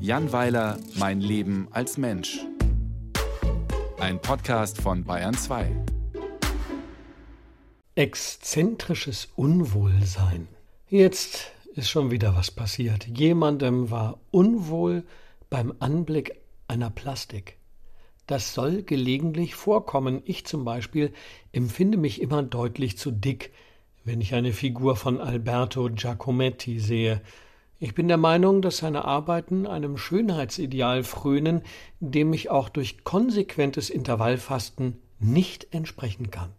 Jan Weiler, Mein Leben als Mensch. Ein Podcast von Bayern 2. Exzentrisches Unwohlsein. Jetzt ist schon wieder was passiert. Jemandem war unwohl beim Anblick einer Plastik. Das soll gelegentlich vorkommen. Ich zum Beispiel empfinde mich immer deutlich zu dick, wenn ich eine Figur von Alberto Giacometti sehe. Ich bin der Meinung, dass seine Arbeiten einem Schönheitsideal frönen, dem ich auch durch konsequentes Intervallfasten nicht entsprechen kann.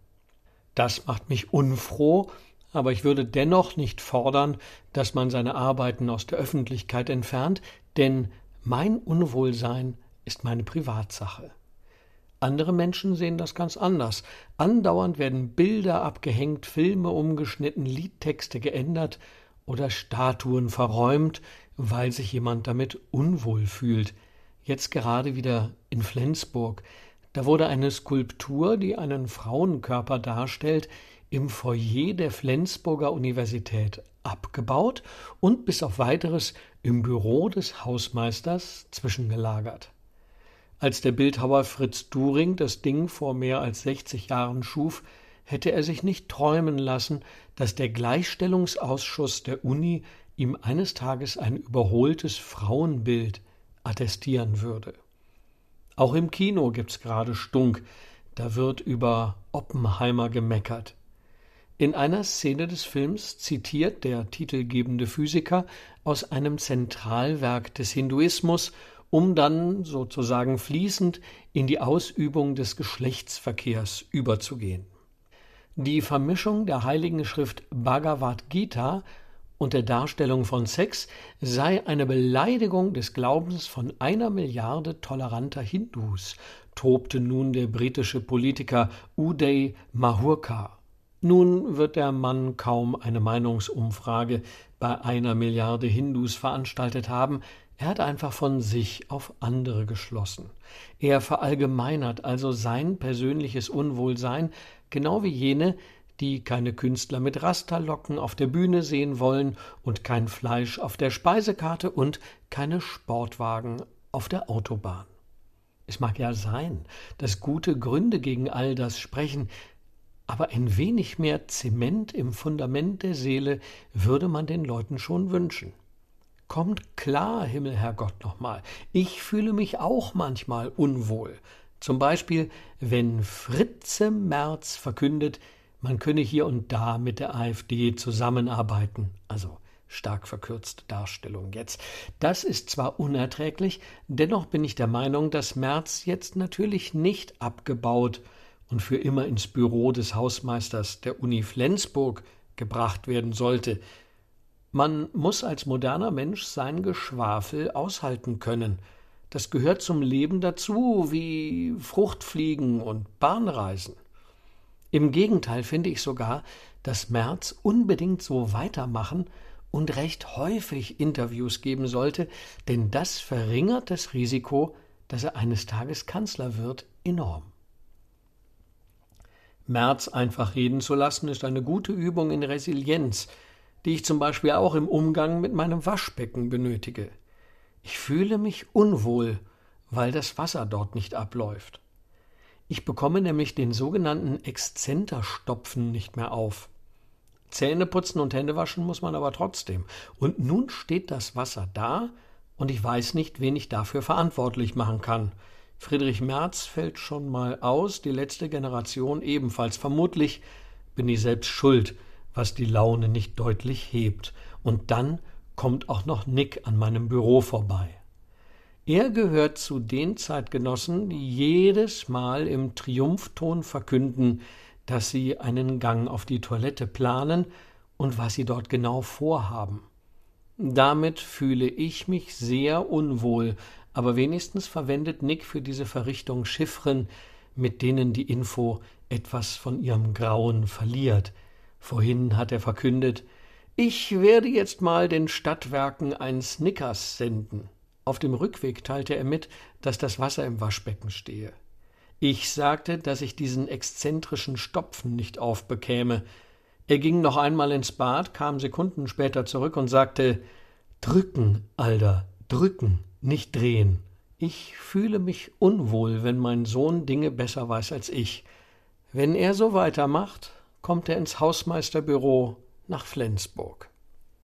Das macht mich unfroh, aber ich würde dennoch nicht fordern, dass man seine Arbeiten aus der Öffentlichkeit entfernt, denn mein Unwohlsein ist meine Privatsache. Andere Menschen sehen das ganz anders. Andauernd werden Bilder abgehängt, Filme umgeschnitten, Liedtexte geändert oder Statuen verräumt, weil sich jemand damit unwohl fühlt. Jetzt gerade wieder in Flensburg. Da wurde eine Skulptur, die einen Frauenkörper darstellt, im Foyer der Flensburger Universität abgebaut und bis auf weiteres im Büro des Hausmeisters zwischengelagert. Als der Bildhauer Fritz During das Ding vor mehr als 60 Jahren schuf, hätte er sich nicht träumen lassen, dass der Gleichstellungsausschuss der Uni ihm eines Tages ein überholtes Frauenbild attestieren würde. Auch im Kino gibt's gerade Stunk, da wird über Oppenheimer gemeckert. In einer Szene des Films zitiert der titelgebende Physiker aus einem Zentralwerk des Hinduismus um dann sozusagen fließend in die Ausübung des Geschlechtsverkehrs überzugehen. Die Vermischung der heiligen Schrift Bhagavad Gita und der Darstellung von Sex sei eine Beleidigung des Glaubens von einer Milliarde toleranter Hindus, tobte nun der britische Politiker Uday Mahurkar. Nun wird der Mann kaum eine Meinungsumfrage bei einer Milliarde Hindus veranstaltet haben, er hat einfach von sich auf andere geschlossen. Er verallgemeinert also sein persönliches Unwohlsein, genau wie jene, die keine Künstler mit Rasterlocken auf der Bühne sehen wollen und kein Fleisch auf der Speisekarte und keine Sportwagen auf der Autobahn. Es mag ja sein, dass gute Gründe gegen all das sprechen, aber ein wenig mehr Zement im Fundament der Seele würde man den Leuten schon wünschen. Kommt klar, Himmel, Herrgott, nochmal. Ich fühle mich auch manchmal unwohl. Zum Beispiel, wenn Fritze Merz verkündet, man könne hier und da mit der AfD zusammenarbeiten. Also stark verkürzte Darstellung jetzt. Das ist zwar unerträglich, dennoch bin ich der Meinung, dass Merz jetzt natürlich nicht abgebaut und für immer ins Büro des Hausmeisters der Uni Flensburg gebracht werden sollte. Man muss als moderner Mensch sein Geschwafel aushalten können. Das gehört zum Leben dazu, wie Fruchtfliegen und Bahnreisen. Im Gegenteil finde ich sogar, dass Merz unbedingt so weitermachen und recht häufig Interviews geben sollte, denn das verringert das Risiko, dass er eines Tages Kanzler wird, enorm. Merz einfach reden zu lassen, ist eine gute Übung in Resilienz, die ich zum Beispiel auch im Umgang mit meinem Waschbecken benötige. Ich fühle mich unwohl, weil das Wasser dort nicht abläuft. Ich bekomme nämlich den sogenannten Exzenterstopfen nicht mehr auf. Zähne putzen und Hände waschen muss man aber trotzdem. Und nun steht das Wasser da und ich weiß nicht, wen ich dafür verantwortlich machen kann. Friedrich Merz fällt schon mal aus, die letzte Generation ebenfalls. Vermutlich bin ich selbst schuld, was die Laune nicht deutlich hebt. Und dann kommt auch noch Nick an meinem Büro vorbei. Er gehört zu den Zeitgenossen, die jedes Mal im Triumphton verkünden, dass sie einen Gang auf die Toilette planen und was sie dort genau vorhaben. Damit fühle ich mich sehr unwohl, aber wenigstens verwendet Nick für diese Verrichtung Chiffren, mit denen die Info etwas von ihrem Grauen verliert. Vorhin hat er verkündet, ich werde jetzt mal den Stadtwerken ein Snickers senden. Auf dem Rückweg teilte er mit, dass das Wasser im Waschbecken stehe. Ich sagte, dass ich diesen exzentrischen Stopfen nicht aufbekäme. Er ging noch einmal ins Bad, kam Sekunden später zurück und sagte Drücken, Alter, drücken, nicht drehen. Ich fühle mich unwohl, wenn mein Sohn Dinge besser weiß als ich. Wenn er so weitermacht, kommt er ins Hausmeisterbüro nach Flensburg.